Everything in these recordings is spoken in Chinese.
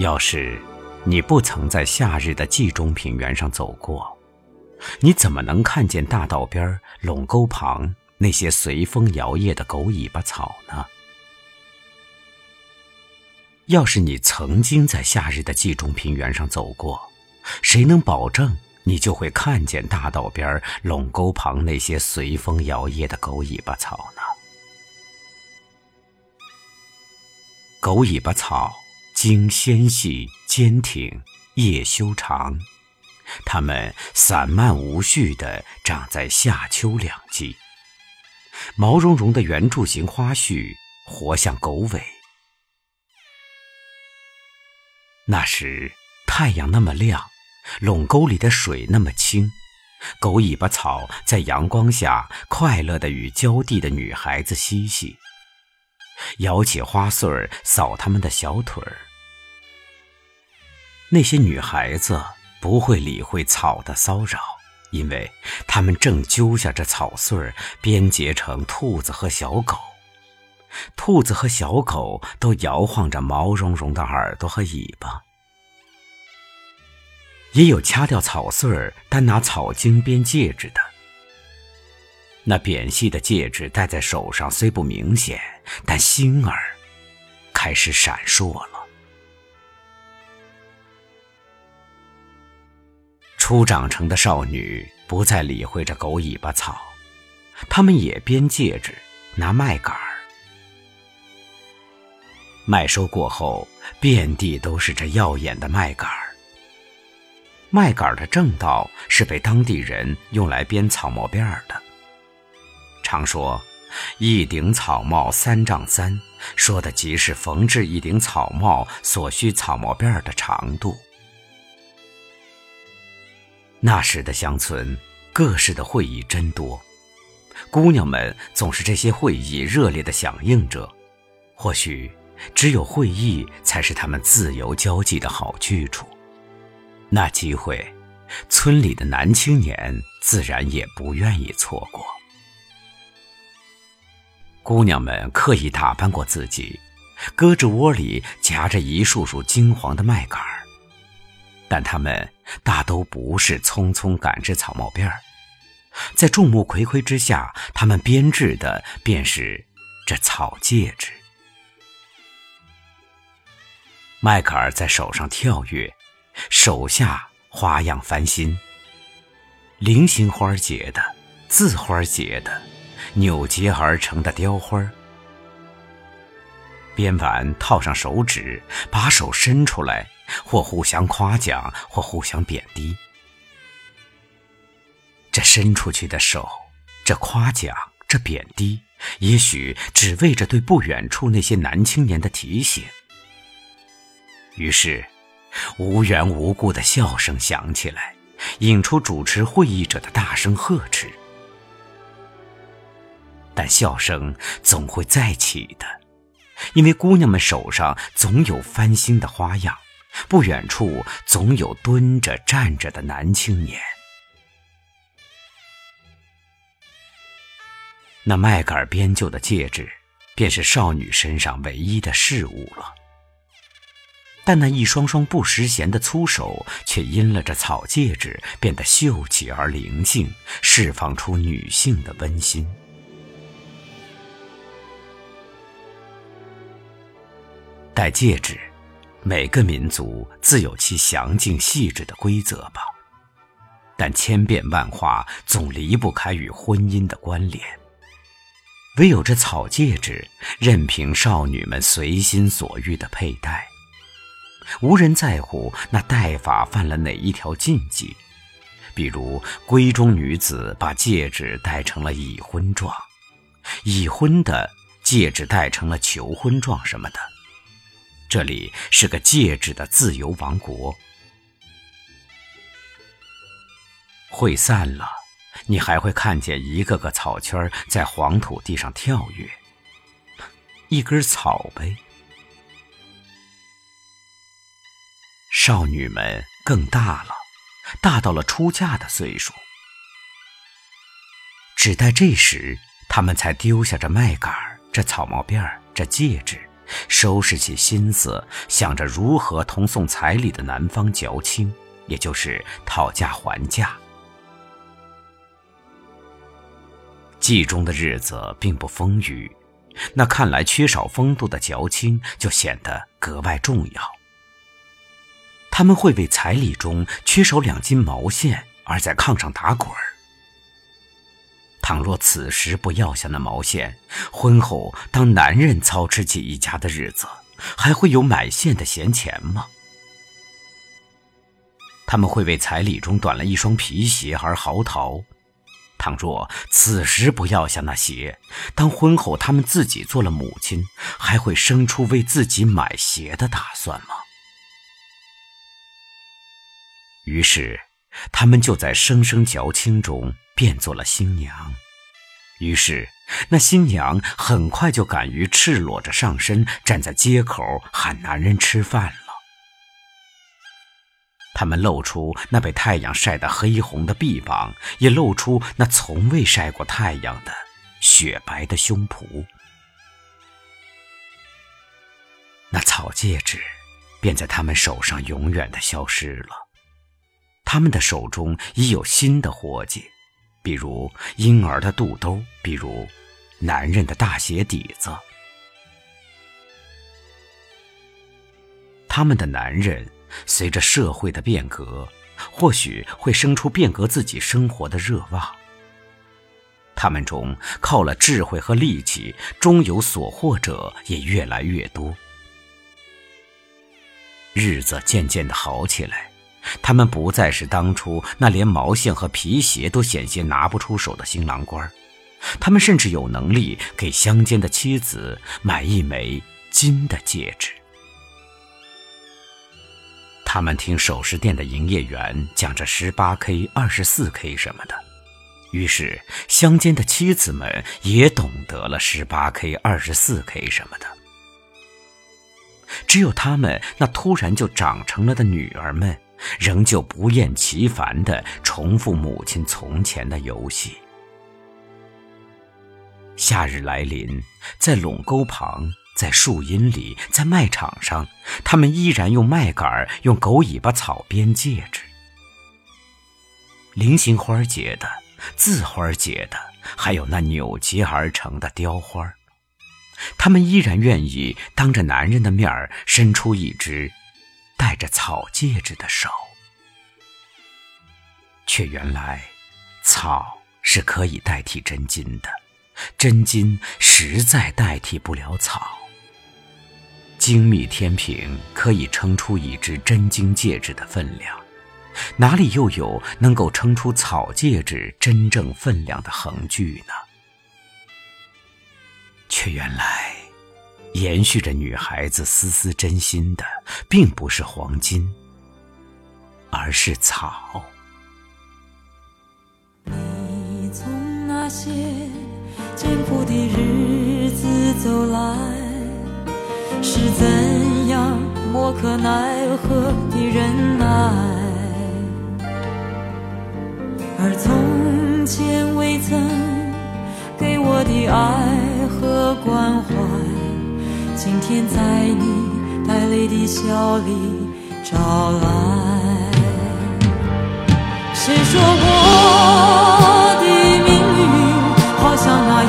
要是你不曾在夏日的冀中平原上走过，你怎么能看见大道边垄沟旁那些随风摇曳的狗尾巴草呢？要是你曾经在夏日的冀中平原上走过，谁能保证你就会看见大道边垄沟旁那些随风摇曳的狗尾巴草呢？狗尾巴草茎纤细坚挺，叶修长，它们散漫无序地长在夏秋两季。毛茸茸的圆柱形花序活像狗尾。那时太阳那么亮，垄沟里的水那么清，狗尾巴草在阳光下快乐地与浇地的女孩子嬉戏，摇起花穗儿扫他们的小腿儿。那些女孩子不会理会草的骚扰，因为她们正揪下这草穗儿编结成兔子和小狗。兔子和小狗都摇晃着毛茸茸的耳朵和尾巴，也有掐掉草穗儿单拿草茎编戒指的。那扁细的戒指戴在手上虽不明显，但星儿开始闪烁了。初长成的少女不再理会这狗尾巴草，她们也编戒指，拿麦秆儿。麦收过后，遍地都是这耀眼的麦秆儿。麦秆儿的正道是被当地人用来编草帽辫儿的。常说“一顶草帽三丈三”，说的即是缝制一顶草帽所需草帽辫儿的长度。那时的乡村，各式的会议真多，姑娘们总是这些会议热烈的响应者。或许。只有会议才是他们自由交际的好去处，那机会，村里的男青年自然也不愿意错过。姑娘们刻意打扮过自己，胳肢窝里夹着一束束金黄的麦秆儿，但她们大都不是匆匆赶制草帽辫儿，在众目睽睽之下，他们编制的便是这草戒指。迈克尔在手上跳跃，手下花样翻新。菱形花结的，字花结的，扭结而成的雕花。编完套上手指，把手伸出来，或互相夸奖，或互相贬低。这伸出去的手，这夸奖，这贬低，也许只为着对不远处那些男青年的提醒。于是，无缘无故的笑声响起来，引出主持会议者的大声呵斥。但笑声总会再起的，因为姑娘们手上总有翻新的花样，不远处总有蹲着站着的男青年。那麦秆编就的戒指，便是少女身上唯一的饰物了。但那一双双不识闲的粗手，却因了这草戒指变得秀气而灵性，释放出女性的温馨。戴戒指，每个民族自有其详尽细致的规则吧，但千变万化，总离不开与婚姻的关联。唯有这草戒指，任凭少女们随心所欲的佩戴。无人在乎那戴法犯了哪一条禁忌，比如闺中女子把戒指戴成了已婚状，已婚的戒指戴成了求婚状什么的。这里是个戒指的自由王国。会散了，你还会看见一个个草圈在黄土地上跳跃，一根草呗。少女们更大了，大到了出嫁的岁数。只待这时，她们才丢下这麦秆、这草帽辫、这戒指，收拾起心思，想着如何同送彩礼的男方矫情，也就是讨价还价。季中的日子并不丰裕，那看来缺少风度的矫情就显得格外重要。他们会为彩礼中缺少两斤毛线而在炕上打滚儿。倘若此时不要下那毛线，婚后当男人操持起一家的日子，还会有买线的闲钱吗？他们会为彩礼中短了一双皮鞋而嚎啕。倘若此时不要下那鞋，当婚后他们自己做了母亲，还会生出为自己买鞋的打算吗？于是，他们就在声声矫情中变作了新娘。于是，那新娘很快就敢于赤裸着上身站在街口喊男人吃饭了。他们露出那被太阳晒得黑红的臂膀，也露出那从未晒过太阳的雪白的胸脯。那草戒指便在他们手上永远的消失了。他们的手中已有新的活计，比如婴儿的肚兜，比如男人的大鞋底子。他们的男人随着社会的变革，或许会生出变革自己生活的热望。他们中靠了智慧和力气，终有所获者也越来越多。日子渐渐的好起来。他们不再是当初那连毛线和皮鞋都险些拿不出手的新郎官，他们甚至有能力给乡间的妻子买一枚金的戒指。他们听首饰店的营业员讲着十八 K、二十四 K 什么的，于是乡间的妻子们也懂得了十八 K、二十四 K 什么的。只有他们那突然就长成了的女儿们。仍旧不厌其烦地重复母亲从前的游戏。夏日来临，在垄沟旁，在树荫里，在麦场上，他们依然用麦秆、用狗尾巴草编戒指。菱形花结的，字花结的，还有那扭结而成的雕花。他们依然愿意当着男人的面伸出一只。戴着草戒指的手，却原来，草是可以代替真金的，真金实在代替不了草。精密天平可以称出一只真金戒指的分量，哪里又有能够称出草戒指真正分量的横具呢？却原来。延续着女孩子丝丝真心的，并不是黄金，而是草。你从那些艰苦的日子走来，是怎样莫可奈何的忍耐？而从前未曾给我的爱和关怀。今天在你带泪的笑里找来，谁说我的命运好像那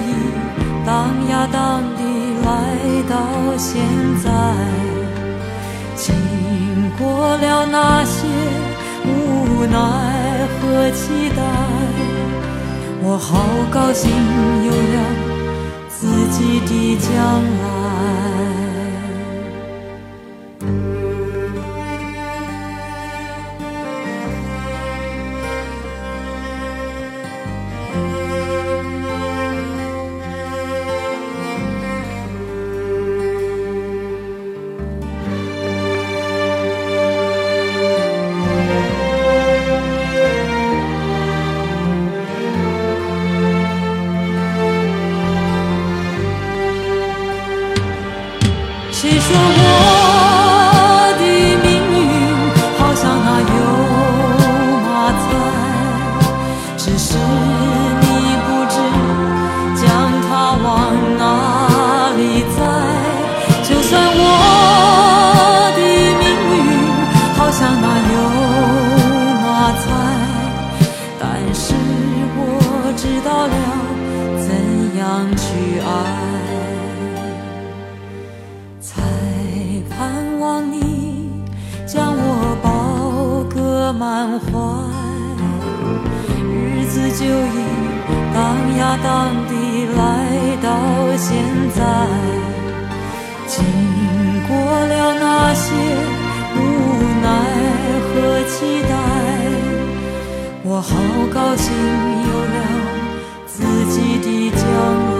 已荡呀荡地来到现在，经过了那些无奈和期待，我好高兴有了。自己的将来。slow 荡呀荡地来到现在。经过了那些无奈和期待，我好高兴有了自己的将来。